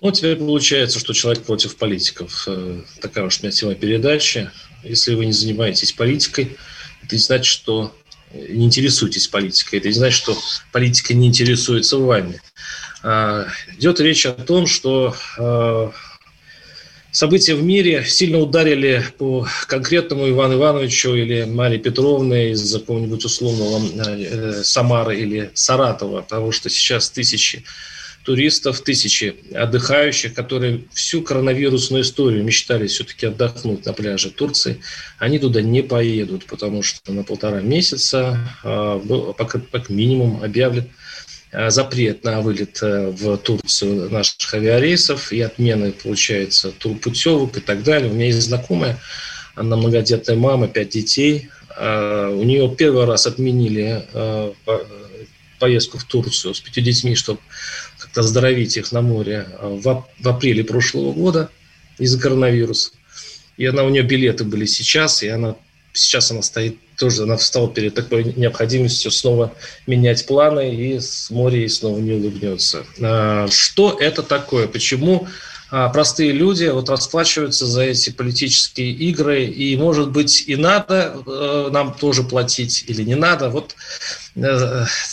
Ну, теперь получается, что человек против политиков. Э, Такая уж у меня тема передачи. Если вы не занимаетесь политикой, это не значит, что не интересуетесь политикой. Это не значит, что политика не интересуется вами. А, Идет речь о том, что э, события в мире сильно ударили по конкретному Ивану Ивановичу или Марии Петровне из какого-нибудь условного э, Самары или Саратова, потому что сейчас тысячи туристов, тысячи отдыхающих, которые всю коронавирусную историю мечтали все-таки отдохнуть на пляже Турции, они туда не поедут, потому что на полтора месяца э, пока, как минимум объявлен э, запрет на вылет э, в Турцию наших авиарейсов и отмены, получается, турпутевок и так далее. У меня есть знакомая, она многодетная мама, пять детей. Э, У нее первый раз отменили э, по- поездку в Турцию с пятью детьми, чтобы оздоровить их на море э, в, в апреле прошлого года из-за коронавируса. И она, у нее билеты были сейчас, и она сейчас она стоит тоже, она встала перед такой необходимостью снова менять планы, и с моря ей снова не улыбнется. А, Что это такое? Почему а, простые люди вот расплачиваются за эти политические игры, и, может быть, и надо э, нам тоже платить или не надо. Вот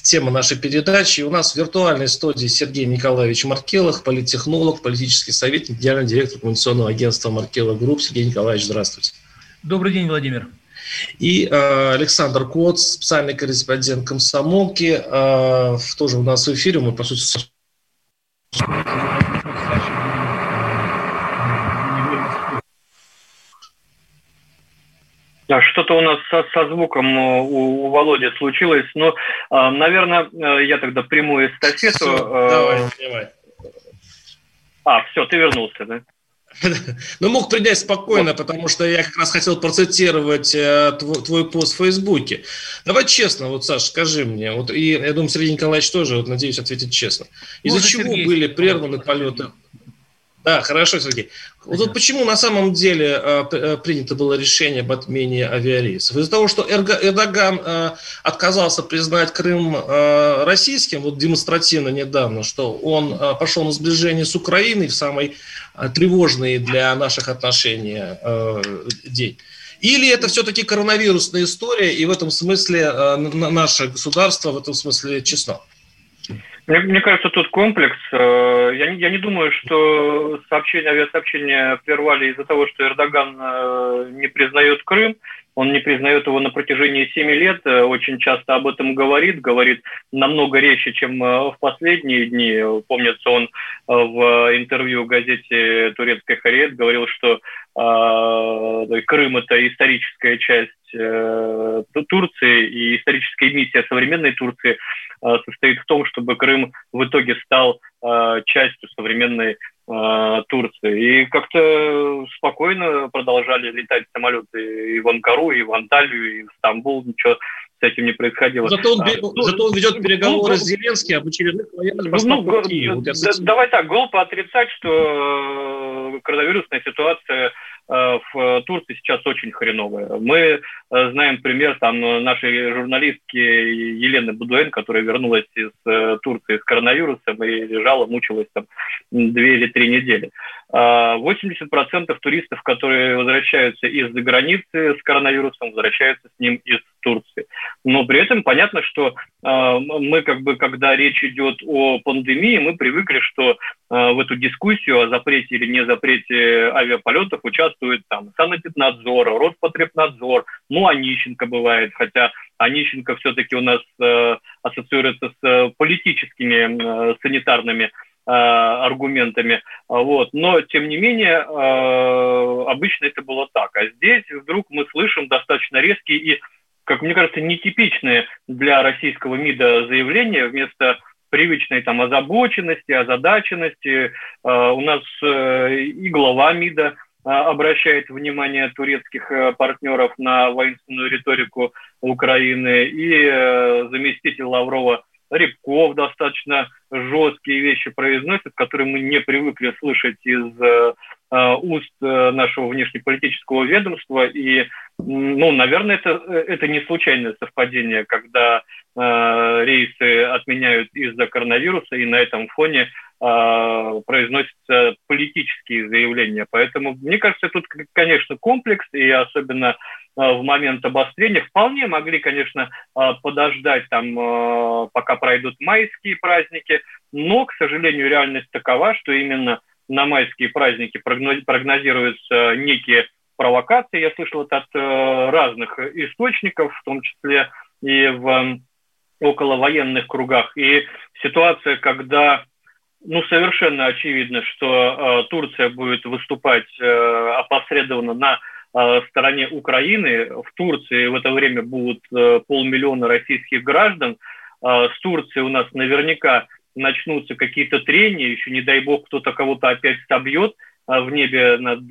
тема нашей передачи. У нас в виртуальной студии Сергей Николаевич Маркелов, политтехнолог, политический советник, генеральный директор коммуникационного агентства Маркелов Group. Сергей Николаевич, здравствуйте. Добрый день, Владимир. И э, Александр Коц, специальный корреспондент комсомолки, э, тоже у нас в эфире. Мы, по сути, Да, Что-то у нас со, со звуком э, у, у Володи случилось. Но, э, наверное, я тогда приму эстафету. Всё, э, давай, давай. А, все, ты вернулся, да? Ну, мог принять спокойно, потому что я как раз хотел процитировать э, тво- твой пост в Фейсбуке. Давай честно, вот, Саш, скажи мне, вот, и я думаю, Сергей Николаевич тоже, вот, надеюсь, ответит честно. Из-за чего Сергей были прерваны полеты? Да, хорошо, Сергей. Вот, вот почему на самом деле п- э, принято было решение об отмене авиарейсов? Из-за того, что Эрдоган э, отказался признать Крым э, российским, вот демонстративно недавно, что он э, пошел на сближение с Украиной в самый э, тревожный для наших отношений э, день. Или это все-таки коронавирусная история, и в этом смысле наше государство в этом смысле честно? Мне, мне кажется, тут комплекс. Э, Я не, я не думаю, что сообщения, авиасообщения прервали из-за того, что Эрдоган э, не признает Крым. Он не признает его на протяжении семи лет, э, очень часто об этом говорит, говорит намного резче, чем э, в последние дни. Помнится, он э, в интервью газете «Турецкая Хариет» говорил, что э, Крым – это историческая часть э, Турции, и историческая миссия современной Турции состоит в том, чтобы Крым в итоге стал частью современной Турции. И как-то спокойно продолжали летать самолеты и в Анкару, и в Анталию, и в Стамбул. Ничего с этим не происходило. Зато он, А, ну, зато он ведет переговоры ну, с Зеленским об очередных военных ну, поставках го- в Киев. Да- давай так, глупо отрицать, что э, коронавирусная ситуация э, в Турции сейчас очень хреновая. Мы э, знаем пример там э, нашей журналистки Елены Будуэн, которая вернулась из э, Турции с коронавирусом и лежала, мучилась там две или три недели. А 80% туристов, которые возвращаются из-за границы с коронавирусом, возвращаются с ним из Турции. Но при этом понятно, что э, мы как бы, когда речь идет о пандемии, мы привыкли, что э, в эту дискуссию о запрете или не запрете авиаполетов участвует там Санэпиднадзор, Роспотребнадзор, ну, Онищенко бывает, хотя Онищенко все-таки у нас э, ассоциируется с э, политическими э, санитарными э, аргументами, А вот. Но, тем не менее, э, обычно это было так. А здесь вдруг мы слышим достаточно резкие и как мне кажется, нетипичные для российского МИДа заявления. Вместо привычной там озабоченности, озадаченности. У нас и глава МИДа обращает внимание турецких партнеров на воинственную риторику Украины, и заместитель Лаврова Рябков достаточно жесткие вещи произносит, которые мы не привыкли слышать из э, уст э, нашего внешнеполитического ведомства. И, ну, наверное, это, это не случайное совпадение, когда э, рейсы отменяют из-за коронавируса, и на этом фоне э, произносятся политические заявления. Поэтому, мне кажется, тут, конечно, комплекс, и особенно Э, в момент обострения. Вполне могли, конечно, э, подождать там, э, пока пройдут майские праздники, но, к сожалению, реальность такова, что именно на майские праздники прогнозируются некие провокации. Я слышал это от разных источников, в том числе и в около военных кругах. И ситуация, когда ну, совершенно очевидно, что э, Турция будет выступать э, опосредованно на Э, стороне Украины. В Турции в это время будут э, полмиллиона российских граждан. Э, с Турцией у нас наверняка начнутся какие-то трения, еще не дай бог кто-то кого-то опять собьет в небе над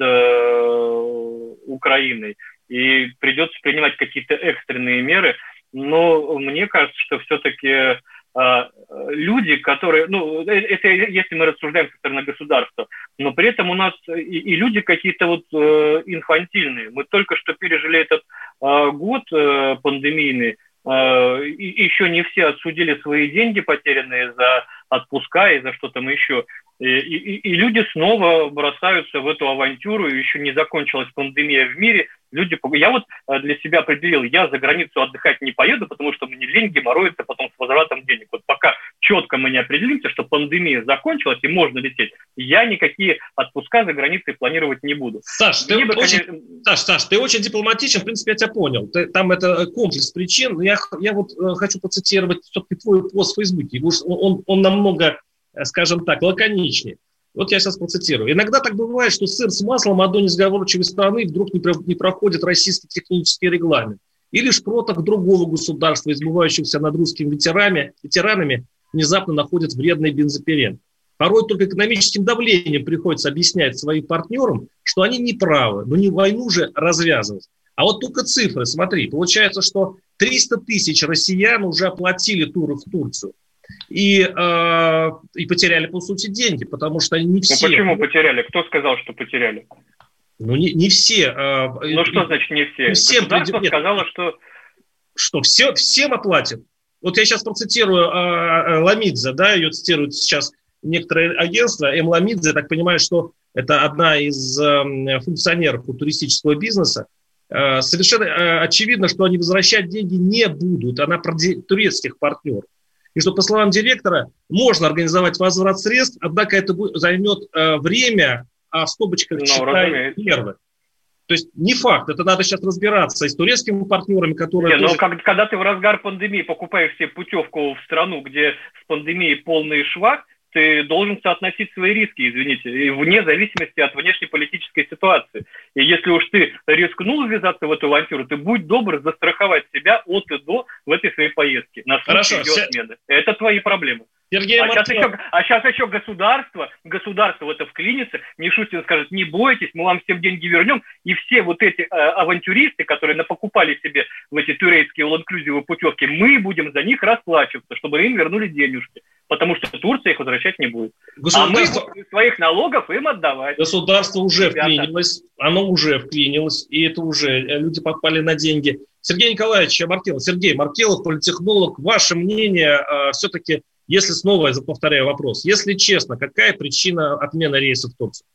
Украиной. И придется принимать какие-то экстренные меры. Но мне кажется, что все-таки а, люди, которые, ну, э, это если мы рассуждаем со стороны государства, но при этом у нас и, и люди какие-то вот э, инфантильные. Мы только что пережили этот э, год э, пандемийный, э, еще не все отсудили свои деньги, потерянные за отпуска и за что там еще. И, и, и люди снова бросаются в эту авантюру, еще не закончилась пандемия в мире, люди... Я вот э, для себя определил, я за границу отдыхать не поеду, потому что мне лень геморроится потом с возвратом денег. Вот пока четко мы не определимся, что пандемия закончилась и можно лететь, я никакие отпуска за границей планировать не буду. Саш, ты, Либо, очень, конечно... Саш, Саш, ты очень дипломатичен, в принципе, я тебя понял. Ты, там это комплекс причин, но я, я вот э, хочу процитировать все-таки твой пост в Фейсбуке. Он, он, он намного Э, скажем так, лаконичнее. Вот я сейчас процитирую. Иногда так бывает, что сыр с маслом одной несговорчивой страны вдруг не, про, не проходит российский технический регламент. Или шпротах другого государства, избывающихся над русскими ветеранами, ветеранами, внезапно находят вредный бензопирен. Порой только экономическим давлением приходится объяснять своим партнерам, что они не правы, но не войну же развязывать. А вот только цифры, смотри, получается, что 300 тысяч россиян уже оплатили туры в Турцию и, э, и потеряли, по сути, деньги, потому что не ну, все... Ну, почему потеряли? Кто сказал, что потеряли? Ну, не, не все. Э, ну, что значит не все? Не всем Государство придет... сказала, что... Что, все, всем оплатят? Вот я сейчас процитирую э, Ламидзе, да, ее цитируют сейчас некоторые агентства. М. Ламидзе, я так понимаю, что это одна из э, функционеров туристического бизнеса. Э, совершенно э, очевидно, что они возвращать деньги не будут. Она про турецких партнеров и что, по словам директора, можно организовать возврат средств, однако это займет э, время, а в скобочках ну, считаю нервы. То есть не факт, это надо сейчас разбираться и с турецкими партнерами, которые... Не, тоже... но как, когда ты в разгар пандемии покупаешь себе путевку в страну, где с пандемией полный швах, ты должен соотносить свои риски, извините, вне зависимости от внешнеполитической ситуации. И если уж ты рискнул ввязаться в эту авантюру, ты будь добр застраховать себя от и до в этой своей поездке. На Хорошо, отмены. Это твои проблемы. Сергей а, сейчас еще, а сейчас еще государство, государство в это вклинится, Мишустин скажет, не бойтесь, мы вам всем деньги вернем, и все вот эти э, авантюристы, которые напокупали себе в эти турецкие all путевки, мы будем за них расплачиваться, чтобы им вернули денежки потому что Турция их возвращать не будет. Государство... А мы своих налогов им отдавать. Государство уже Ребята. вклинилось, оно уже вклинилось, и это уже э, люди попали на деньги. Сергей Николаевич Маркелов, Сергей Маркелов, политехнолог, ваше мнение э, все-таки, если снова, я повторяю вопрос, если честно, какая причина отмены рейсов в Турцию?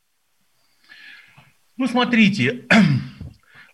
Ну, смотрите,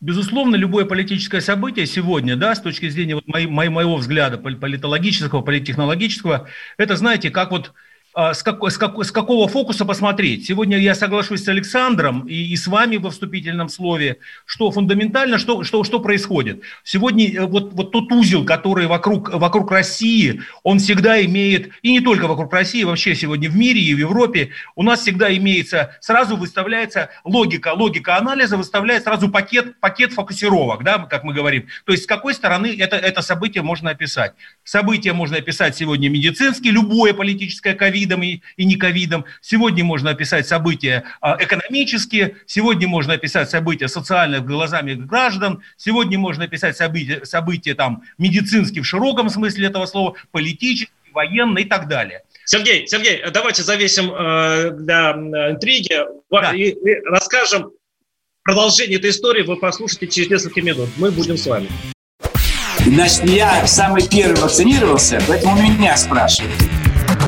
Безусловно, любое политическое событие сегодня, да, с точки зрения вот моей, моего взгляда политологического, политтехнологического, это, знаете, как вот с, как, с, как, с какого фокуса посмотреть. Сегодня я соглашусь с Александром и, и с вами во вступительном слове, что фундаментально, что, что, что происходит. Сегодня э, вот, вот тот узел, который вокруг, вокруг России, он всегда имеет, и не только вокруг России, вообще сегодня в мире и в Европе, у нас всегда имеется, сразу выставляется логика, логика анализа выставляет сразу пакет, пакет фокусировок, да, как мы говорим. То есть с какой стороны это, это событие можно описать. Событие можно описать сегодня медицински, любое политическое ковид, ковидом и, и не ковидом. Сегодня можно описать события а, экономические, сегодня можно описать события социальные глазами граждан, сегодня можно описать события, события там, медицинские в широком смысле этого слова, политические, военные и так далее. Сергей, Сергей, давайте завесим э, для интриги да. и, и расскажем продолжение этой истории. Вы послушаете через несколько минут. Мы будем с вами. Значит, я самый первый вакцинировался, поэтому меня спрашивают.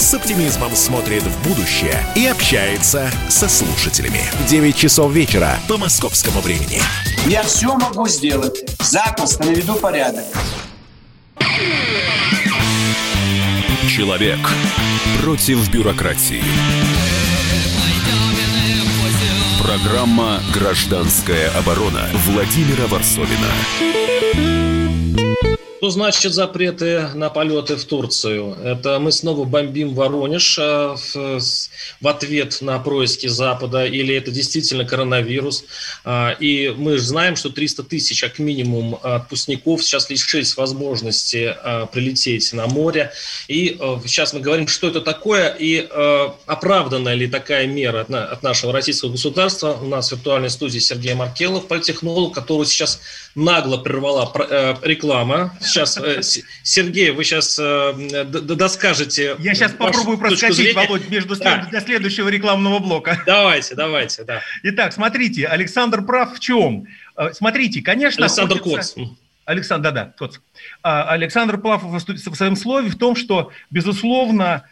с оптимизмом смотрит в будущее и общается со слушателями. 9 часов вечера по московскому времени. Я все могу сделать. Запросто наведу порядок. Человек против бюрократии. Программа «Гражданская оборона» Владимира Варсовина. Что значит запреты на полеты в Турцию? Это мы снова бомбим Воронеж э, в, ответ на происки Запада, или это действительно коронавирус? А, и мы же знаем, что 300 тысяч, как минимум, отпускников сейчас лишились возможности э, прилететь на море. И э, сейчас мы говорим, что это такое, и оправдана ли такая мера от нашего российского государства. У нас в виртуальной студии Сергей Маркелов, политтехнолог, которого сейчас нагло прервала реклама сейчас, э, Сергей, вы сейчас э, доскажете. Я сейчас попробую проскочить, Володь, между да. для следующего рекламного блока. Давайте, давайте, да. Итак, смотрите, Александр прав в чем? Э, смотрите, конечно... Александр хочется... Коц. Александр, да, да, Коц. А, Александр Плав в своем слове в том, что, безусловно,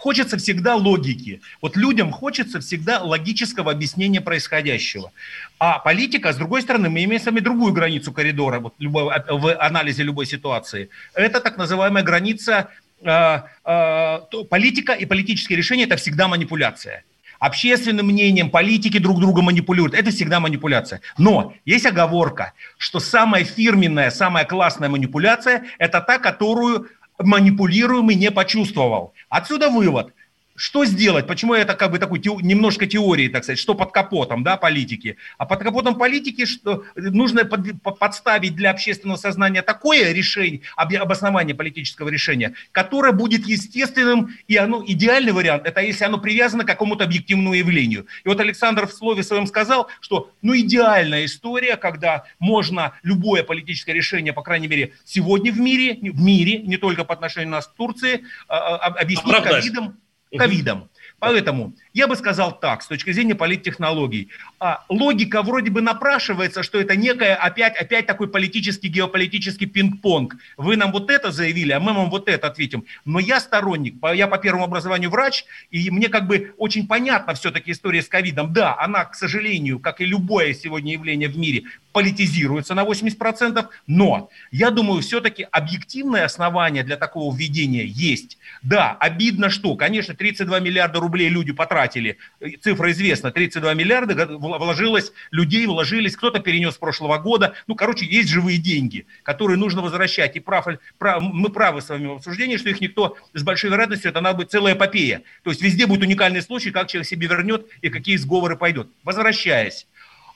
хочется всегда логики. Вот людям хочется всегда логического объяснения происходящего. А политика, с другой стороны, мы имеем с вами другую границу коридора вот, любой, в анализе любой ситуации. Это так называемая граница э, э, политика и политические решения – это всегда манипуляция. Общественным мнением политики друг друга манипулируют. Это всегда манипуляция. Но есть оговорка, что самая фирменная, самая классная манипуляция – это та, которую манипулируемый не почувствовал. Отсюда вывод. Что сделать? Почему это как бы такой немножко теории, так сказать, что под капотом да, политики? А под капотом политики что нужно под, подставить для общественного сознания такое решение, обоснование политического решения, которое будет естественным, и оно идеальный вариант, это если оно привязано к какому-то объективному явлению. И вот Александр в слове своем сказал, что ну идеальная история, когда можно любое политическое решение, по крайней мере, сегодня в мире, в мире, не только по отношению к нас в Турции, а, а, объяснить ковидом, ковидом. Поэтому я бы сказал так, с точки зрения политтехнологий. А, логика вроде бы напрашивается, что это некая опять, опять такой политический, геополитический пинг-понг. Вы нам вот это заявили, а мы вам вот это ответим. Но я сторонник, я по первому образованию врач, и мне как бы очень понятна все-таки история с ковидом. Да, она, к сожалению, как и любое сегодня явление в мире, политизируется на 80%, но я думаю, все-таки объективное основание для такого введения есть. Да, обидно, что, конечно, 32 миллиарда рублей люди потратили потратили, цифра известна, 32 миллиарда вложилось, людей вложились, кто-то перенес с прошлого года. Ну, короче, есть живые деньги, которые нужно возвращать. И прав, прав, мы правы с вами в обсуждении, что их никто с большой вероятностью, это надо быть целая эпопея. То есть везде будет уникальный случай, как человек себе вернет и какие сговоры пойдет. Возвращаясь.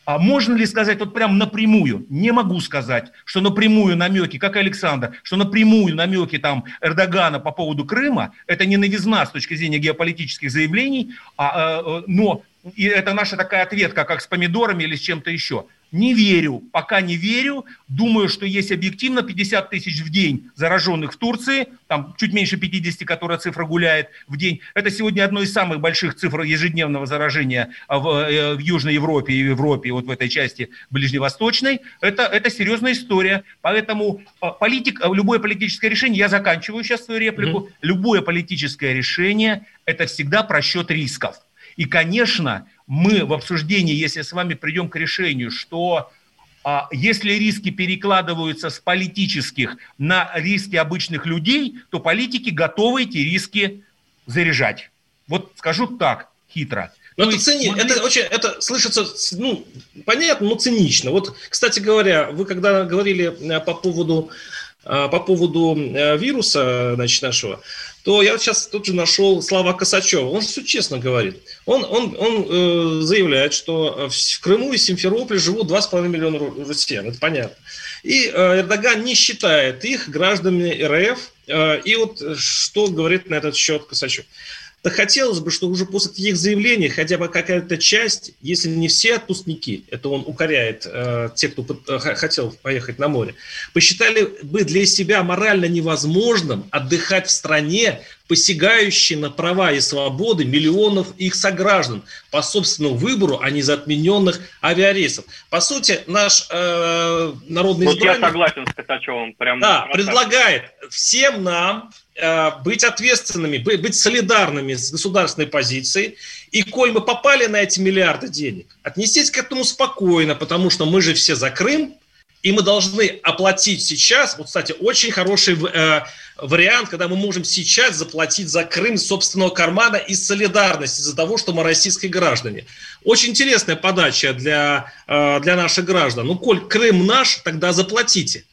А можно ли сказать вот прям напрямую? Не могу сказать, что напрямую намеки, как Александр, что напрямую намеки там Эрдогана по поводу Крыма, это не новизна с точки зрения геополитических заявлений, а, а, но и это наша такая ответка, как с помидорами или с чем-то еще. Не верю, пока не верю. Думаю, что есть объективно 50 тысяч в день зараженных в Турции, там чуть меньше 50, которая цифра гуляет в день. Это сегодня одно из самых больших цифр ежедневного заражения в, э, в Южной Европе и Европе, вот в этой части ближневосточной. Это, это серьезная история. Поэтому э, политик, э, любое политическое решение, я заканчиваю сейчас свою реплику, mm-hmm. любое политическое решение – это всегда просчет рисков. И, конечно, мы в обсуждении, если с вами придем к решению, что а, если риски перекладываются с политических на риски обычных людей, то политики готовы эти риски заряжать. Вот скажу так, хитро. Но это, цини... мы... это очень, это слышится, ну, понятно, но цинично. Вот, кстати говоря, вы когда говорили э, по поводу, э, по поводу э, вируса, значит, нашего, то я сейчас тут же нашел Слава Косачева. Он все честно говорит. Он, он, он э, заявляет, что в Крыму и Симферополе живут 2,5 миллиона россиян. Это понятно. И э, Эрдоган не считает их гражданами РФ. Э, и вот что говорит на этот счет Косачев. Да хотелось бы, чтобы уже после таких заявлений хотя бы какая-то часть, если не все отпускники, это он укоряет э, тех, кто э, хотел поехать на море, посчитали бы для себя морально невозможным отдыхать в стране, посягающей на права и свободы миллионов их сограждан по собственному выбору, а не за отмененных авиарейсов. По сути, наш э, народный вот избранник... я согласен с Катачевым. Прям да, предлагает всем нам Э, быть ответственными, быть солидарными с государственной позицией. И коль мы попали на эти миллиарды денег, отнестись к этому спокойно, потому что мы же все за Крым, и мы должны оплатить сейчас, вот, кстати, очень хороший э, вариант, когда мы можем сейчас заплатить за Крым собственного кармана из солидарности, из-за того, что мы российские граждане. Очень интересная подача для, э, для наших граждан. Ну, коль Крым наш, тогда заплатите.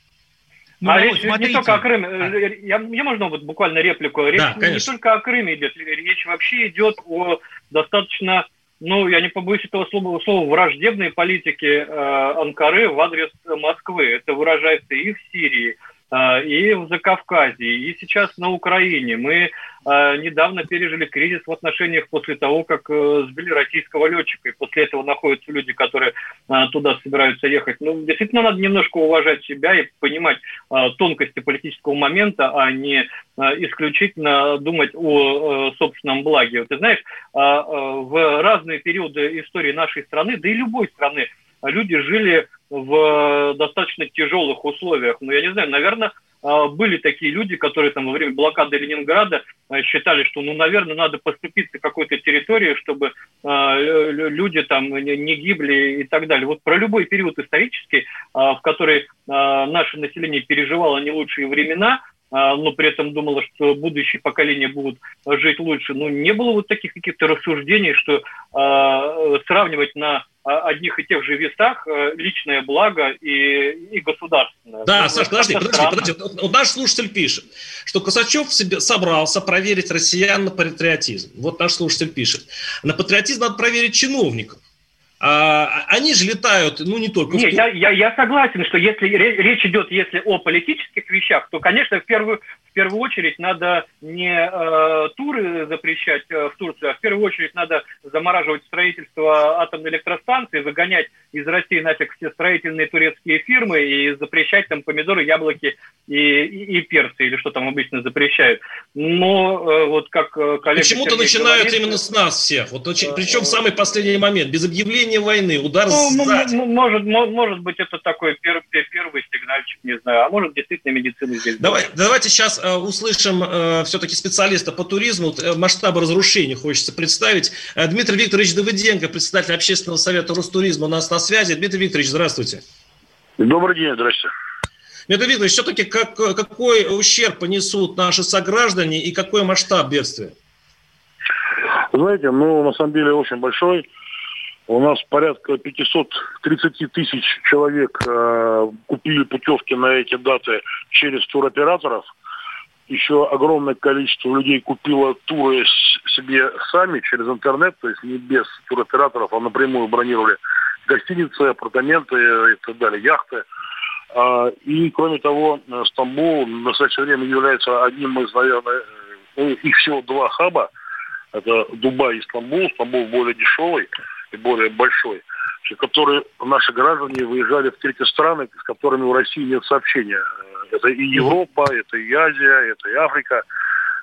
Ну, а речь смотрите. не только о Крыме. А. Я, мне можно вот буквально реплику? Речь да, не только о Крыме идет. Речь вообще идет о достаточно, ну, я не побоюсь этого слова, слова враждебной политике э, Анкары в адрес Москвы. Это выражается и в Сирии, и в Закавказье, и сейчас на Украине. Мы а, недавно пережили кризис в отношениях после того, как э, сбили российского летчика, и после этого находятся люди, которые а, туда собираются ехать. Ну, действительно, надо немножко уважать себя и понимать а, тонкости политического момента, а не исключительно думать о э, собственном благе. Ты знаешь, в разные периоды истории нашей страны, да и любой страны, люди жили в достаточно тяжелых условиях. Ну, я не знаю, наверное, а, были такие люди, которые там во время блокады Ленинграда а, считали, что, ну, наверное, надо поступиться какой-то территории, чтобы э, люди там не гибли и так далее. Вот про любой период исторический, э, в который э, наше население переживало не лучшие времена, но при этом думала, что будущие поколения будут жить лучше. Ну, не было вот таких каких-то рассуждений, что э, сравнивать на одних и тех же весах э, личное благо и, и государственное. Да, Саш, подожди, подожди, подожди. Вот наш слушатель пишет, что Косачев себе собрался проверить россиян на патриотизм. Вот наш слушатель пишет. На патриотизм надо проверить чиновников. А, они же летают, ну, не только... Нет, я, я, я согласен, что если речь идет если о политических вещах, то, конечно, в первую, в первую очередь надо не э, туры запрещать э, в Турцию, а в первую очередь надо замораживать строительство атомной электростанции, выгонять из России нафиг все строительные турецкие фирмы и запрещать там помидоры, яблоки и, и, и перцы, или что там обычно запрещают. Но э, вот как э, коллега... Почему-то начинают говорит, именно с нас всех, вот, э, причем в самый последний момент, без объявления войны, удар ну, сзади. Может, может быть, это такой первый, первый сигнальчик, не знаю, а может, действительно медицина здесь... Давай, давайте сейчас э, услышим э, все-таки специалиста по туризму, э, масштабы разрушений хочется представить. Э, Дмитрий Викторович Давыденко, председатель общественного совета Ростуризма у нас на связи. Дмитрий Викторович, здравствуйте. Добрый день, здравствуйте. Дмитрий Викторович, все-таки как, какой ущерб понесут наши сограждане и какой масштаб бедствия? Знаете, ну, на самом деле, очень большой. У нас порядка 530 тысяч человек э, купили путевки на эти даты через туроператоров. Еще огромное количество людей купило туры себе сами через интернет, то есть не без туроператоров, а напрямую бронировали гостиницы, апартаменты и так далее, яхты. А, и, кроме того, Стамбул в настоящее время является одним из, наверное, ну, их всего два хаба. Это Дубай и Стамбул. Стамбул более дешевый. И более большой, в который наши граждане выезжали в третьи страны, с которыми у России нет сообщения. Это и Европа, это и Азия, это и Африка.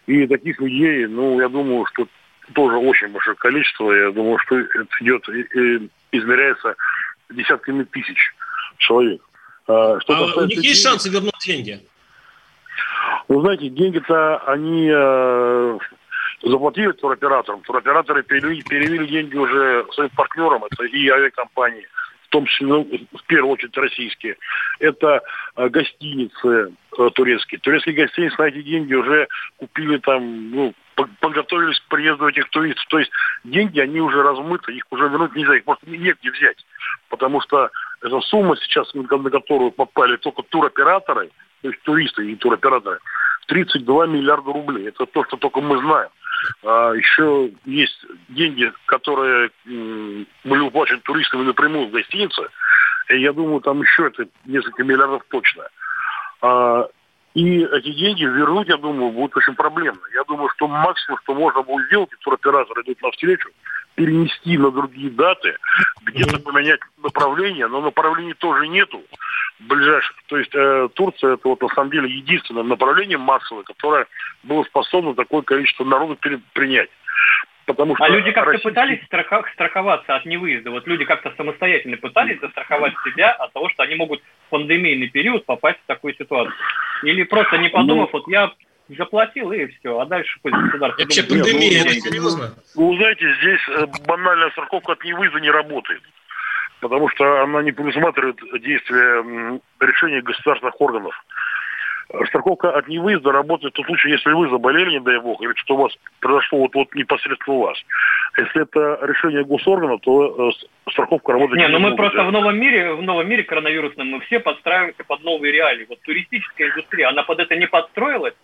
И таких людей, ну, я думаю, что тоже очень большое количество. Я думаю, что это идет, и, измеряется десятками тысяч человек. А, что а у них есть шансы вернуть деньги? Ну, знаете, деньги-то они э, заплатили туроператорам. Туроператоры перевели, перевели деньги уже своим партнерам, это и авиакомпании, в том числе, ну, в первую очередь, российские. Это э, гостиницы э, турецкие. Турецкие гостиницы на эти деньги уже купили там, ну, подготовились к приезду этих туристов. То есть деньги, они уже размыты, их уже вернуть нельзя, их просто негде взять. Потому что эта сумма сейчас, на которую попали только туроператоры, то есть туристы и туроператоры, 32 миллиарда рублей. Это то, что только мы знаем. А еще есть деньги, которые были уплачены туристами напрямую в гостинице. И я думаю, там еще это несколько миллиардов точно. А, и эти деньги вернуть, я думаю, будет очень проблемно. Я думаю, что максимум, что можно будет сделать, и туроператор идет навстречу, перенести на другие даты, где-то поменять направление, но направлений тоже нету ближайших. То есть э, Турция это вот на самом деле единственное направление массовое, которое было способно такое количество народу принять. Потому что а люди как-то Россия... пытались страховаться от невыезда? Вот люди как-то самостоятельно пытались застраховать себя от того, что они могут в пандемийный период попасть в такую ситуацию? Или просто не подумав, ну, вот я заплатил и все, а дальше пусть государство... Вообще пандемия, это серьезно? Вы знаете, здесь э, банальная страховка от невыезда не работает. Потому что она не предусматривает действия решения государственных органов. Страховка от невыезда работает в том случае, если вы заболели, не дай бог, или что у вас произошло вот, вот непосредственно у вас. Если это решение госоргана, то э, страховка работает не, не ну мы просто в новом мире, в новом мире коронавирусном мы все подстраиваемся под новые реалии. Вот туристическая индустрия, она под это не подстроилась,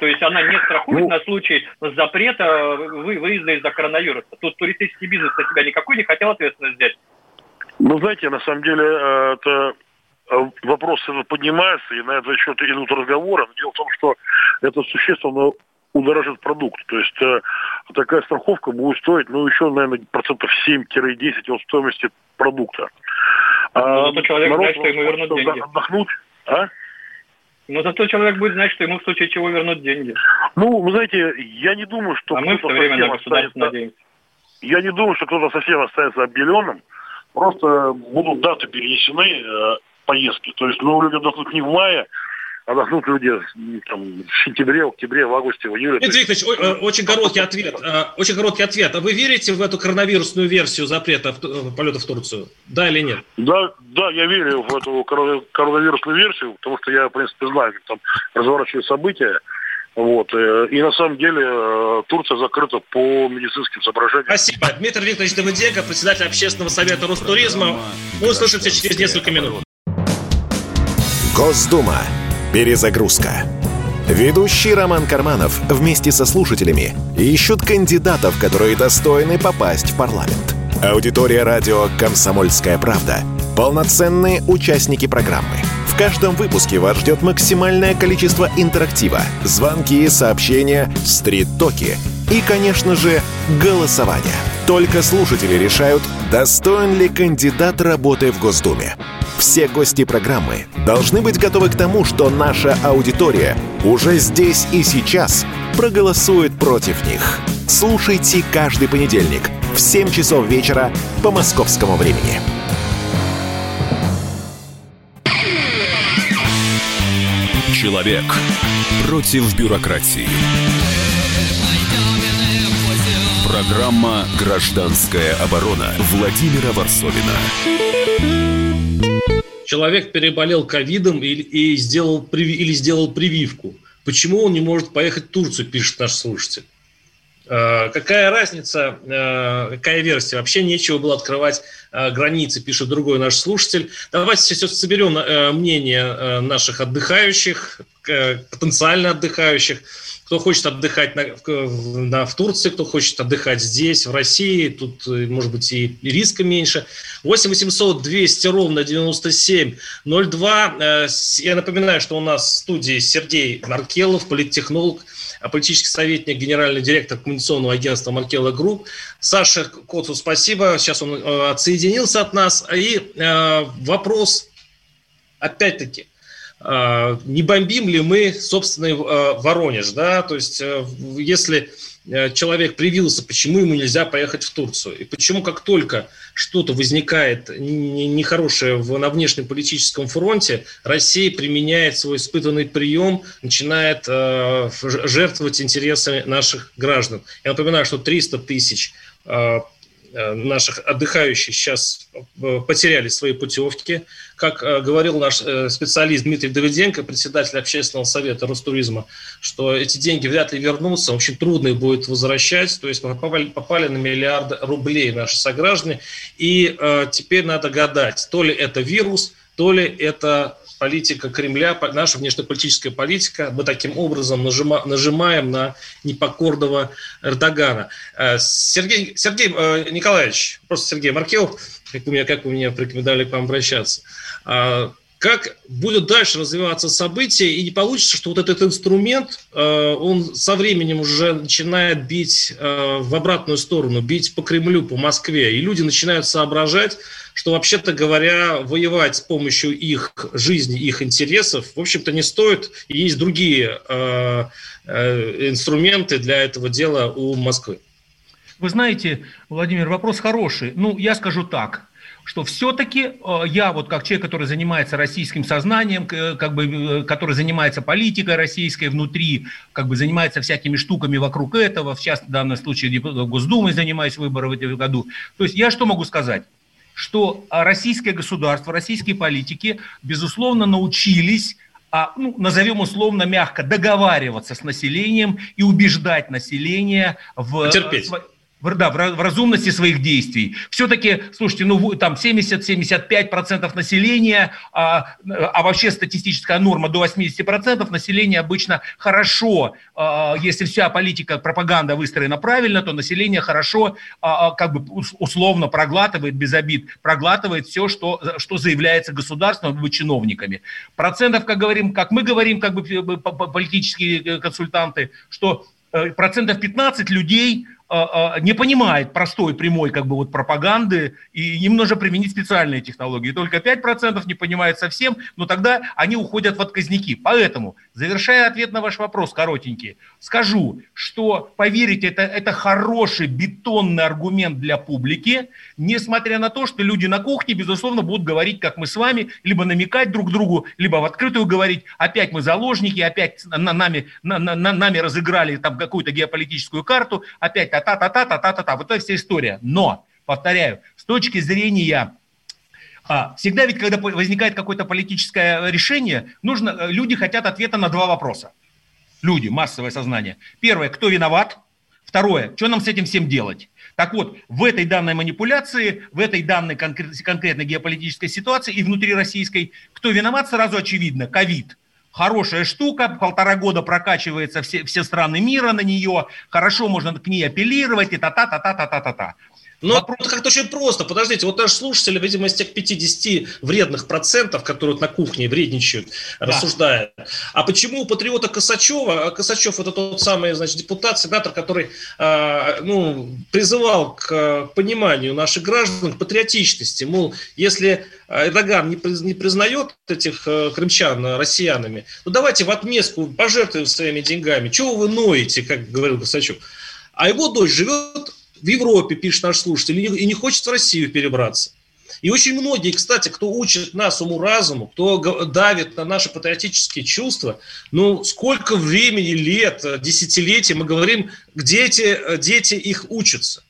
то есть она не страхует ну, на случай запрета вы, выезда из-за коронавируса. Тут туристический бизнес на себя никакой не хотел ответственность взять. Ну, знаете, на самом деле, э, это э, вопрос этот поднимается, и на этот счет идут разговоры. Но дело в том, что это существенно удорожит продукт. То есть э, такая страховка будет стоить, ну, еще, наверное, процентов 7-10 от стоимости продукта. А, зато человек знает, что ему вернут деньги. Отдохнуть, а? Но зато человек будет знать, что ему в случае чего вернут деньги. Ну, вы знаете, я не думаю, что... А мы все время на государство надеемся. Я не думаю, что кто-то совсем останется обделенным. Просто будут даты перенесены э, поездки. То есть, ну, люди отдохнут не в мае, отдохнут люди там, в сентябре, в октябре, в августе, в июле. Дмитрий Викторович, э, очень короткий ответ. Э, очень короткий ответ. А вы верите в эту коронавирусную версию запрета э, полета в Турцию? Да или нет? Да, да, я верю в эту коронавирусную версию, потому что я, в принципе, знаю, как там разворачиваются события. Вот. И на самом деле Турция закрыта по медицинским соображениям. Спасибо. Дмитрий Викторович Давыденко, председатель общественного совета Ростуризма. Мы услышимся через несколько минут. Госдума. Перезагрузка. Ведущий Роман Карманов вместе со слушателями ищут кандидатов, которые достойны попасть в парламент. Аудитория радио «Комсомольская правда» — полноценные участники программы — в каждом выпуске вас ждет максимальное количество интерактива, звонки, сообщения, стрит-токи и, конечно же, голосование. Только слушатели решают, достоин ли кандидат работы в Госдуме. Все гости программы должны быть готовы к тому, что наша аудитория уже здесь и сейчас проголосует против них. Слушайте каждый понедельник в 7 часов вечера по московскому времени. Человек против бюрократии. Программа «Гражданская оборона» Владимира Варсовина. Человек переболел ковидом и, и сделал, или сделал прививку. Почему он не может поехать в Турцию, пишет наш слушатель. Э, какая разница, э, какая версия? Вообще нечего было открывать границы, пишет другой наш слушатель. Давайте сейчас соберем мнение наших отдыхающих, потенциально отдыхающих кто хочет отдыхать на, в, на, в Турции, кто хочет отдыхать здесь, в России, тут, э, может быть, и, риска меньше. 8 800 200 ровно 97 02. Э, я напоминаю, что у нас в студии Сергей Маркелов, политтехнолог, а политический советник, генеральный директор коммуникационного агентства Маркелов Group. Саша Коцу спасибо, сейчас он э, отсоединился от нас. И вопрос, опять-таки, не бомбим ли мы собственный а, Воронеж, да, то есть э, если э, человек привился, почему ему нельзя поехать в Турцию? И почему как только что-то возникает нехорошее на внешнем политическом фронте, Россия применяет свой испытанный прием, начинает э, жертвовать интересами наших граждан. Я напоминаю, что 300 тысяч Э, наших отдыхающих сейчас э, потеряли свои путевки. Как э, говорил наш специалист Дмитрий Давыденко, председатель общественного совета Ростуризма, что эти деньги вряд ли вернутся, очень трудно их будет возвращать, то есть попали, попали на миллиарды рублей наши сограждане, и э, теперь надо гадать, то ли это вирус, то ли это политика Кремля, наша внешнеполитическая политика, мы таким образом нажима, нажимаем на непокорного Эрдогана. Э, Сергей, Сергей э, Николаевич, просто Сергей Маркелов, как вы, меня, как вы меня порекомендовали к вам обращаться, а, как будет дальше развиваться события, и не получится, что вот этот инструмент, э, он со временем уже начинает бить в обратную сторону, бить по Кремлю, по Москве, и люди начинают соображать, что, вообще-то говоря, воевать с помощью их жизни, их интересов, в общем-то, не стоит. И есть другие э, э, инструменты для этого дела у Москвы. Вы знаете, Владимир, вопрос хороший. Ну, я скажу так что все-таки э, я вот как человек, который занимается российским сознанием, как бы, э, который занимается политикой российской внутри, как бы занимается всякими штуками вокруг этого, в частности, в данном случае Госдумой занимаюсь выборы в этом году. То есть я что могу сказать? что российское государство, российские политики, безусловно, научились а, ну, назовем условно мягко, договариваться с населением и убеждать население в, Терпеть в, да, в разумности своих действий. Все-таки, слушайте, ну там 70-75% населения, а, а вообще статистическая норма до 80% населения обычно хорошо, а, если вся политика, пропаганда выстроена правильно, то население хорошо, а, а как бы условно проглатывает, без обид, проглатывает все, что, что заявляется государством и чиновниками. Процентов, как говорим, как мы говорим, как бы политические э, консультанты, что э, процентов 15 людей не понимает простой прямой как бы вот пропаганды, и им нужно применить специальные технологии. Только 5% не понимает совсем, но тогда они уходят в отказники. Поэтому, завершая ответ на ваш вопрос, коротенький, скажу, что, поверьте, это, это хороший бетонный аргумент для публики, несмотря на то, что люди на кухне, безусловно, будут говорить, как мы с вами, либо намекать друг другу, либо в открытую говорить, опять мы заложники, опять на, нами, на, на, нами разыграли там какую-то геополитическую карту, опять та-та-та-та-та-та-та. Вот эта вся история. Но, повторяю, с точки зрения а, всегда ведь, когда возникает какое-то политическое решение, нужно, э, люди хотят ответа на два вопроса. Люди, массовое сознание. Первое, кто виноват? Второе, что нам с этим всем делать? Так вот, в этой данной манипуляции, в этой данной конкрет, конкретной геополитической ситуации и внутри российской, кто виноват, сразу очевидно, ковид хорошая штука, полтора года прокачивается все, все страны мира на нее, хорошо можно к ней апеллировать и та-та-та-та-та-та-та. Но Вопрос... это как-то очень просто. Подождите, вот наш слушатель, видимо, из тех 50 вредных процентов, которые на кухне вредничают, да. рассуждает. А почему у патриота Косачева, а Косачев это тот самый, значит, депутат, сенатор, который э, ну, призывал к пониманию наших граждан, к патриотичности. Мол, если Эрдоган не, не признает этих э, крымчан россиянами, ну давайте в отместку пожертвуем своими деньгами. Чего вы ноете, как говорил Косачев? А его дочь живет в Европе, пишет наш слушатель, и не хочет в Россию перебраться. И очень многие, кстати, кто учит нас уму-разуму, кто давит на наши патриотические чувства, ну, сколько времени, лет, десятилетий мы говорим, где эти дети их учатся.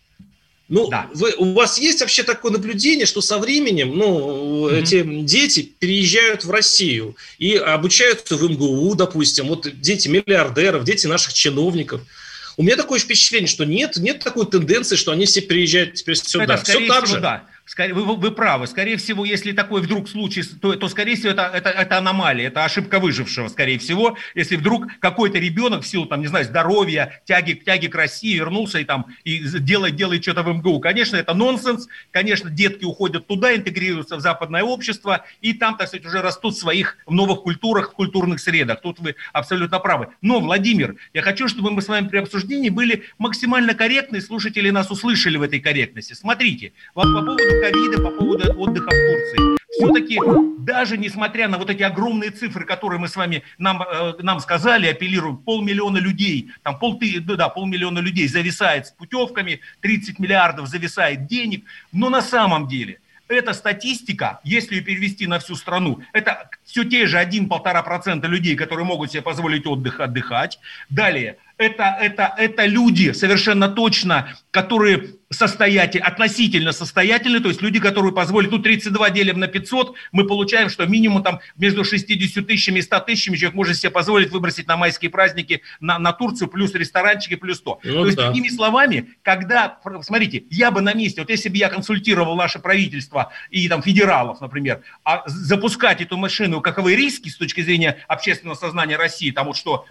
Ну, да. вы, у вас есть вообще такое наблюдение, что со временем, ну, mm-hmm. эти дети переезжают в Россию и обучаются в МГУ, допустим, вот дети миллиардеров, дети наших чиновников – у меня такое впечатление, что нет, нет такой тенденции, что они все переезжают теперь сюда. Это, все там же. Да. Скорее, вы, вы правы. Скорее всего, если такой вдруг случай, то, то скорее всего, это, это, это аномалия, это ошибка выжившего, скорее всего. Если вдруг какой-то ребенок в силу, там, не знаю, здоровья, тяги, тяги к России вернулся и там и делает, делает что-то в МГУ. Конечно, это нонсенс. Конечно, детки уходят туда, интегрируются в западное общество, и там, так сказать, уже растут в своих новых культурах, в культурных средах. Тут вы абсолютно правы. Но, Владимир, я хочу, чтобы мы с вами при обсуждении были максимально корректны, слушатели нас услышали в этой корректности. Смотрите, по поводу ковида, по поводу отдыха в Турции. Все-таки даже несмотря на вот эти огромные цифры, которые мы с вами нам, э, нам сказали, апеллируем, полмиллиона людей, там пол, да, полмиллиона людей зависает с путевками, 30 миллиардов зависает денег, но на самом деле эта статистика, если ее перевести на всю страну, это все те же 1-1,5% людей, которые могут себе позволить отдых, отдыхать. Далее, это, это, это люди совершенно точно, которые состоятельны, относительно состоятельны, то есть люди, которые позволят, ну 32 делим на 500, мы получаем, что минимум там между 60 тысячами и 100 тысячами человек может себе позволить выбросить на майские праздники на, на Турцию, плюс ресторанчики, плюс 100. Ну, то есть, да. другими словами, когда, смотрите, я бы на месте, вот если бы я консультировал наше правительство и там федералов, например, а запускать эту машину, каковы риски с точки зрения общественного сознания России, там вот что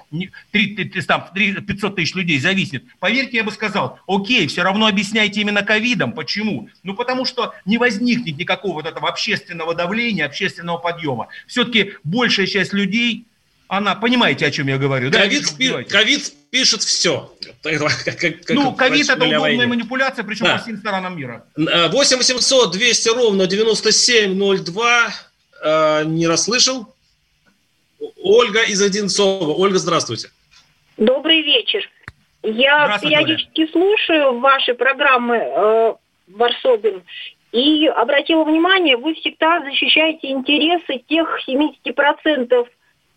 3, 3, там, 500 тысяч людей зависит, поверьте, я бы сказал, окей, все равно объясняйте именно ковидом. Почему? Ну, потому что не возникнет никакого вот этого общественного давления, общественного подъема. Все-таки большая часть людей, она, понимаете, о чем я говорю? Ковид, да? ковид пишет все. ну, ковид это удобная войне. манипуляция, причем да. по всем сторонам мира. 8 800 200 ровно 9702. Э, не расслышал. Ольга из Одинцова. Ольга, здравствуйте. Добрый вечер. Я периодически Оля. слушаю ваши программы э, Варсобин и обратила внимание, вы всегда защищаете интересы тех 70%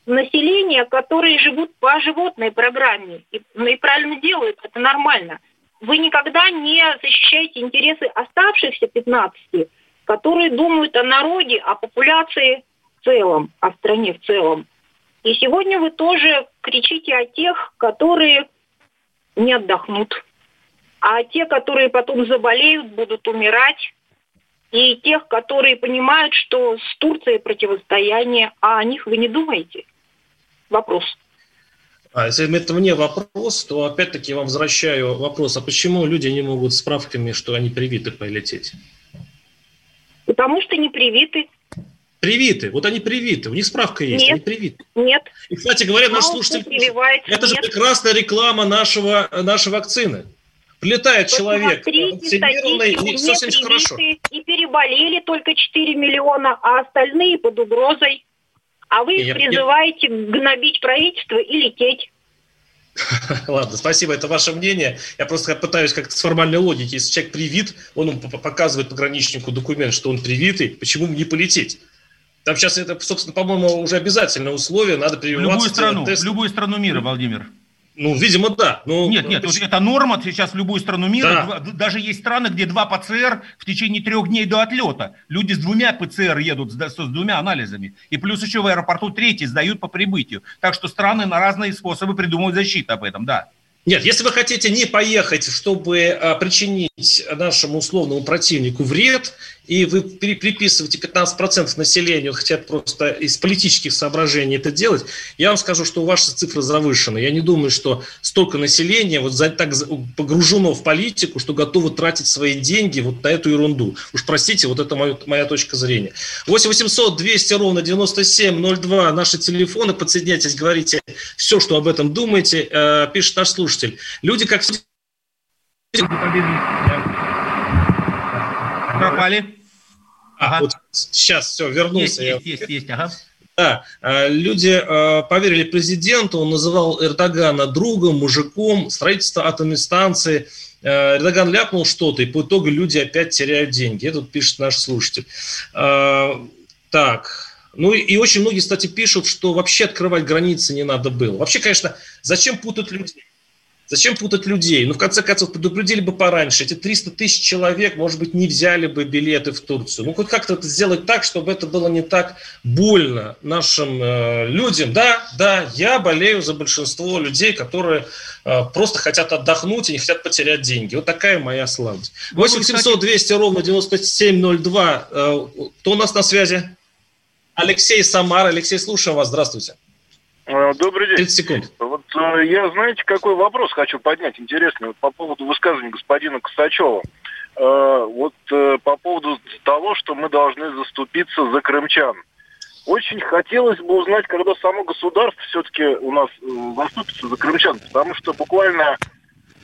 населения, которые живут по животной программе. И, ну, и правильно делают, это нормально. Вы никогда не защищаете интересы оставшихся 15, которые думают о народе, о популяции в целом, о стране в целом. И сегодня вы тоже кричите о тех, которые не отдохнут. А те, которые потом заболеют, будут умирать. И тех, которые понимают, что с Турцией противостояние, а о них вы не думаете? Вопрос. А если это мне вопрос, то опять-таки я вам возвращаю вопрос, а почему люди не могут справками, что они привиты, полететь? Потому что не привиты. Привиты. Вот они привиты. У них справка есть. Нет. Они привиты. Нет. И, кстати говоря, наш слушатель... Это же прекрасная реклама нашего, нашей вакцины. Прилетает человек вакцинированный, и все с ним хорошо. И переболели только 4 миллиона, а остальные под угрозой. А вы их призываете я... гнобить правительство и лететь. Ладно, спасибо, это ваше мнение. Я просто пытаюсь как-то с формальной логики. Если человек привит, он показывает пограничнику документ, что он привитый, почему не полететь? Там сейчас это, собственно, по-моему, уже обязательное условие, надо прививаться. Любую страну, тест. любую страну мира, Владимир. Ну, видимо, да. Но, нет, нет, почему? это норма сейчас в любую страну мира. Да. Даже есть страны, где два ПЦР в течение трех дней до отлета. Люди с двумя ПЦР едут, с, с двумя анализами. И плюс еще в аэропорту третий сдают по прибытию. Так что страны на разные способы придумывают защиту об этом, да. Нет, если вы хотите не поехать, чтобы а, причинить нашему условному противнику вред, и вы приписываете 15% населения, хотят просто из политических соображений это делать, я вам скажу, что ваши цифры завышены. Я не думаю, что столько населения вот так погружено в политику, что готово тратить свои деньги вот на эту ерунду. Уж простите, вот это моя, моя точка зрения. 8 800 200 ровно 9702 наши телефоны, подсоединяйтесь, говорите все, что об этом думаете, э, пишет наш слушатель. Люди как пропали. А, ага. вот сейчас все, вернулся. Есть, есть, есть, есть, ага. Да, а, люди а, поверили президенту, он называл Эрдогана другом, мужиком, строительство атомной станции. А, Эрдоган ляпнул что-то, и по итогу люди опять теряют деньги. Это пишет наш слушатель. Так, ну и очень многие, кстати, пишут, что вообще открывать границы не надо было. Вообще, конечно, зачем путать людей? Зачем путать людей? Ну, в конце концов, предупредили бы пораньше. Эти 300 тысяч человек, может быть, не взяли бы билеты в Турцию. Ну, хоть как-то это сделать так, чтобы это было не так больно нашим э, людям. Да, да, я болею за большинство людей, которые э, просто хотят отдохнуть и не хотят потерять деньги. Вот такая моя слабость. 8 700 200 ровно 9702. Э, кто у нас на связи? Алексей Самар. Алексей, слушаем вас. Здравствуйте. Э, добрый день. 30 секунд. Э, я, знаете, какой вопрос хочу поднять интересный вот, по поводу высказывания господина Косачева. Э, вот по поводу того, что мы должны заступиться за крымчан. Очень хотелось бы узнать, когда само государство все-таки у нас заступится за крымчан, потому что буквально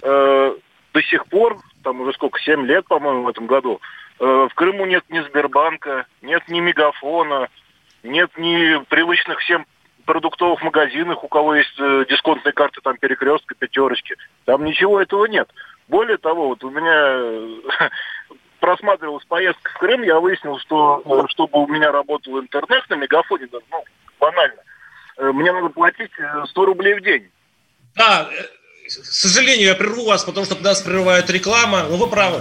э, до сих пор, там уже сколько, 7 лет, по-моему, в этом году, э, в Крыму нет ни Сбербанка, нет ни Мегафона, нет ни привычных всем продуктовых магазинах, у кого есть э, дисконтные карты, там перекрестка, пятерочки. Там ничего этого нет. Более того, вот у меня э, просматривалась поездка в Крым, я выяснил, что э, чтобы у меня работал интернет на мегафоне, ну, банально, э, мне надо платить 100 рублей в день. Да, к сожалению, я прерву вас, потому что нас прерывает реклама, но вы правы.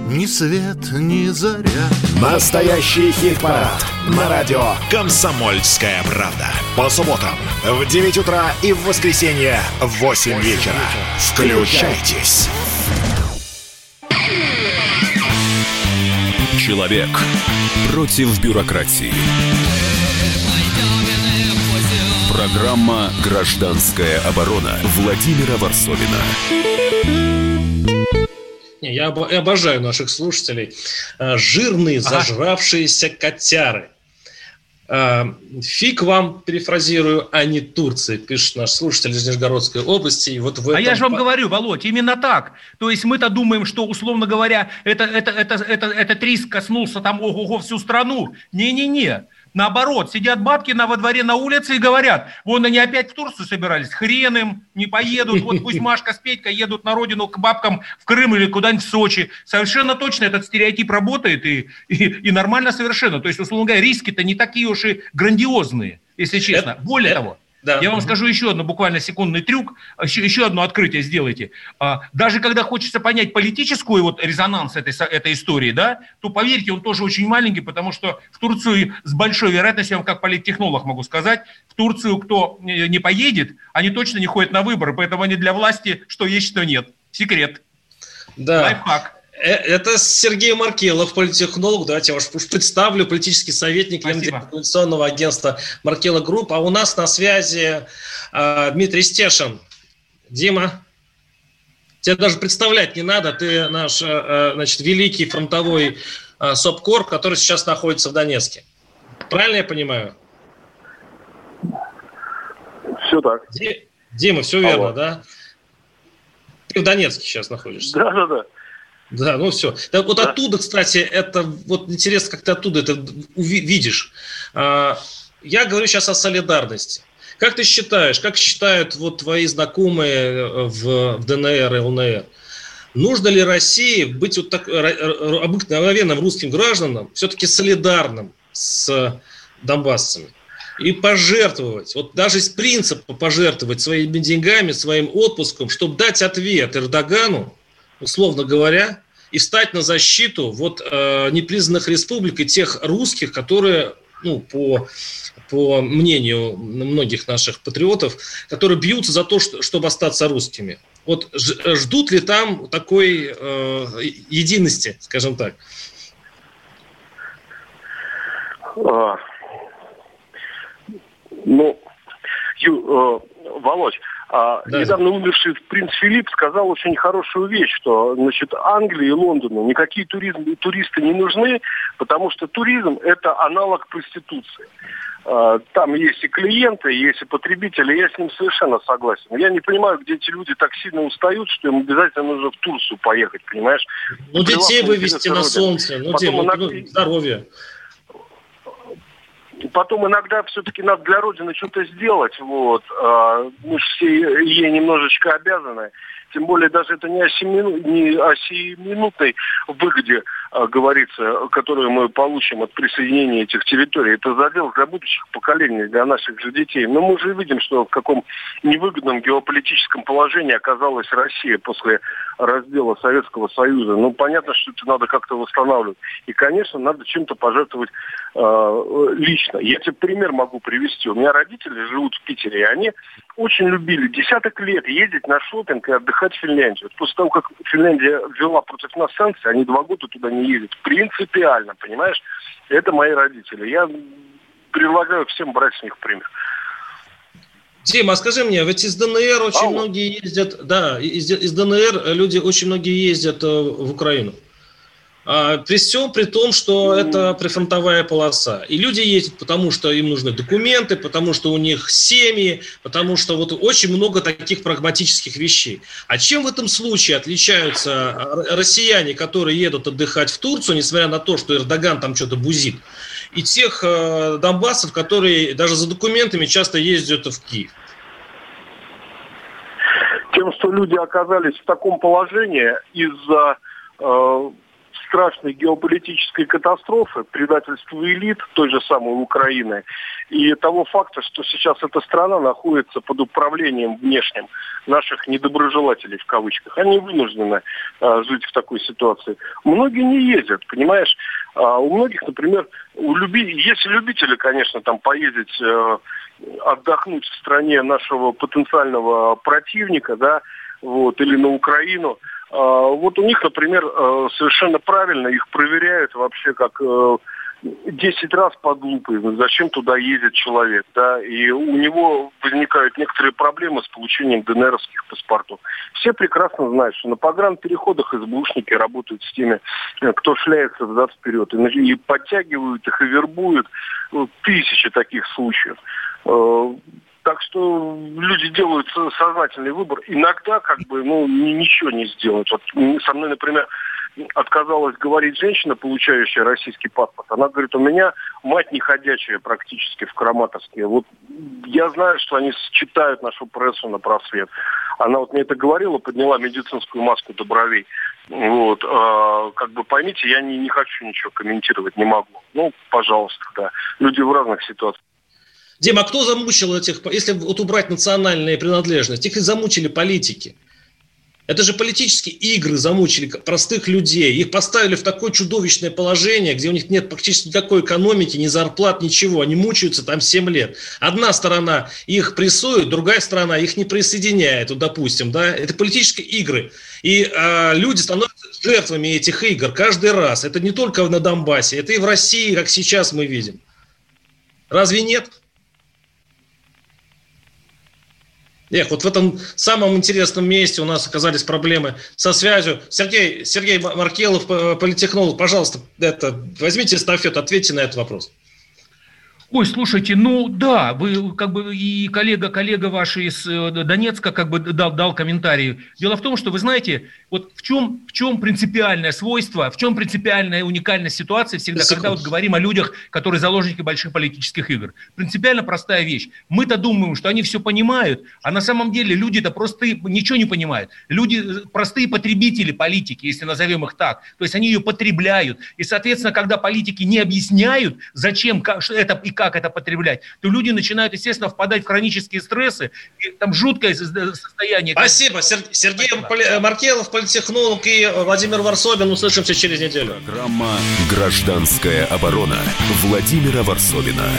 ни свет, ни заря. Настоящий хит-парад на радио «Комсомольская правда». По субботам в 9 утра и в воскресенье в 8 вечера. Включайтесь. Человек против бюрократии. Программа «Гражданская оборона» Владимира Варсовина. Не, я обожаю наших слушателей. А, жирные, зажравшиеся котяры. А, фиг вам, перефразирую, а не Турции, пишет наш слушатель из Нижегородской области. И вот в этом... А я же вам говорю, Володь, именно так. То есть мы-то думаем, что, условно говоря, это, это, это, это, этот риск коснулся там ого-го всю страну. Не-не-не. Наоборот, сидят бабки на, во дворе на улице и говорят, вон они опять в Турцию собирались, хрен им, не поедут, вот пусть Машка с Петькой едут на родину к бабкам в Крым или куда-нибудь в Сочи. Совершенно точно этот стереотип работает и, и, и нормально совершенно. То есть, условно говоря, риски-то не такие уж и грандиозные, если честно. Более того, да. Я вам скажу еще одно буквально секундный трюк, еще, еще одно открытие сделайте. А, даже когда хочется понять политическую вот резонанс этой, этой истории, да, то поверьте, он тоже очень маленький, потому что в Турцию с большой вероятностью, я вам как политтехнолог могу сказать, в Турцию кто не поедет, они точно не ходят на выборы, поэтому они для власти что есть, что нет. Секрет. Да. Лайфхак. Э, это Сергей Маркелов, политтехнолог. Давайте я вас представлю, политический советник информационного агентства Маркелов Group. А у нас на связи э, Дмитрий Стешин. Дима, тебе даже представлять не надо. Ты наш э, значит, великий фронтовой э, собкор, который сейчас находится в Донецке. Правильно я понимаю? Все так. Дима, все верно, да? Ты в Донецке сейчас находишься. Да, да, да. Да, ну все. Так вот да. оттуда, кстати, это вот интересно, как ты оттуда это видишь. А, я говорю сейчас о солидарности. Как ты считаешь, как считают вот твои знакомые э, в, в ДНР и ЛНР? Нужно ли России быть вот так обыкновенным русским гражданам, все-таки солидарным с донбассцами? и пожертвовать, вот даже из принципа пожертвовать своими деньгами, своим отпуском, чтобы дать ответ Эрдогану, условно говоря, и встать на защиту вот э, непризнанных республик и тех русских, которые, ну, по, по мнению многих наших патриотов, которые бьются за то, что, чтобы остаться русскими. Вот ждут ли там такой э, единости, скажем так? А, ну, Ю, э, Володь, да. Недавно умерший принц Филипп сказал очень хорошую вещь, что значит, Англии и Лондону никакие туризм, туристы не нужны, потому что туризм – это аналог проституции. э, там есть и клиенты, есть и потребители, я с ним совершенно согласен. Я не понимаю, где эти люди так сильно устают, что им обязательно нужно в Турцию поехать, понимаешь? Ну, детей вывести на солнце, ну, Потом, иногда... ну, здоровье. Потом иногда все-таки надо для Родины что-то сделать. Вот. А, мы все ей немножечко обязаны. Тем более даже это не о, семину, не о семиминутной выгоде а, говорится, которую мы получим от присоединения этих территорий. Это задел для будущих поколений, для наших же детей. Но мы же видим, что в каком невыгодном геополитическом положении оказалась Россия после раздела Советского Союза. Ну, понятно, что это надо как-то восстанавливать. И, конечно, надо чем-то пожертвовать э, лично. Я тебе пример могу привести. У меня родители живут в Питере, и они очень любили десяток лет ездить на шопинг и отдыхать в Финляндию. После того, как Финляндия ввела против нас санкции, они два года туда не ездят. Принципиально, понимаешь? Это мои родители. Я предлагаю всем брать с них пример. Дима, а скажи мне, ведь из ДНР очень Алло. многие ездят, да, из, из ДНР люди очень многие ездят э, в Украину. А, при всем при том, что это прифронтовая полоса. И люди ездят, потому что им нужны документы, потому что у них семьи, потому что вот очень много таких прагматических вещей. А чем в этом случае отличаются россияне, которые едут отдыхать в Турцию, несмотря на то, что Эрдоган там что-то бузит, и тех э, донбассов, которые даже за документами часто ездят в Киев? Тем, что люди оказались в таком положении из-за э, страшной геополитической катастрофы, предательства элит той же самой Украины и того факта, что сейчас эта страна находится под управлением внешним наших недоброжелателей в кавычках. Они вынуждены э, жить в такой ситуации. Многие не ездят, понимаешь? А у многих, например, у люби... есть любители, конечно, там поездить, э, отдохнуть в стране нашего потенциального противника, да, вот, или на Украину – а, вот у них, например, э, совершенно правильно их проверяют вообще как 10 э, раз под лупой, зачем туда ездит человек, да, и у него возникают некоторые проблемы с получением ДНРовских паспортов. Все прекрасно знают, что на погранпереходах СБУшники работают с теми, э, кто шляется взад-вперед, и, и подтягивают их, и вербуют ну, тысячи таких случаев. Так что люди делают сознательный выбор. Иногда как бы ну, ничего не сделать. Вот со мной, например, отказалась говорить женщина, получающая российский паспорт. Она говорит, у меня мать неходячая практически в Краматорске. Вот я знаю, что они читают нашу прессу на просвет. Она вот мне это говорила, подняла медицинскую маску до бровей. Вот, э, как бы поймите, я не, не хочу ничего комментировать, не могу. Ну, пожалуйста, да. Люди в разных ситуациях. Дима, а кто замучил этих, если вот убрать национальные принадлежности, их и замучили политики. Это же политические игры замучили простых людей. Их поставили в такое чудовищное положение, где у них нет практически никакой экономики, ни зарплат, ничего. Они мучаются там 7 лет. Одна сторона их прессует, другая сторона их не присоединяет, вот, допустим. Да? Это политические игры. И а, люди становятся жертвами этих игр каждый раз. Это не только на Донбассе, это и в России, как сейчас мы видим. Разве нет? Эх, вот в этом самом интересном месте у нас оказались проблемы со связью. Сергей, Сергей Маркелов, политехнолог, пожалуйста, это, возьмите эстафету, ответьте на этот вопрос. Ой, слушайте, ну да, вы как бы и коллега, коллега ваш из э, Донецка как бы дал, дал комментарий. Дело в том, что вы знаете, вот в чем, в чем принципиальное свойство, в чем принципиальная уникальность ситуации всегда, когда вот говорим о людях, которые заложники больших политических игр. Принципиально простая вещь. Мы-то думаем, что они все понимают, а на самом деле люди-то просто ничего не понимают. Люди э, простые потребители политики, если назовем их так. То есть они ее потребляют. И, соответственно, когда политики не объясняют, зачем это и как это потреблять, то люди начинают, естественно, впадать в хронические стрессы, и там жуткое состояние. Спасибо. Сергей Спасибо. Маркелов, политехнолог и Владимир Варсобин. Услышимся через неделю. Программа «Гражданская оборона» Владимира Варсобина.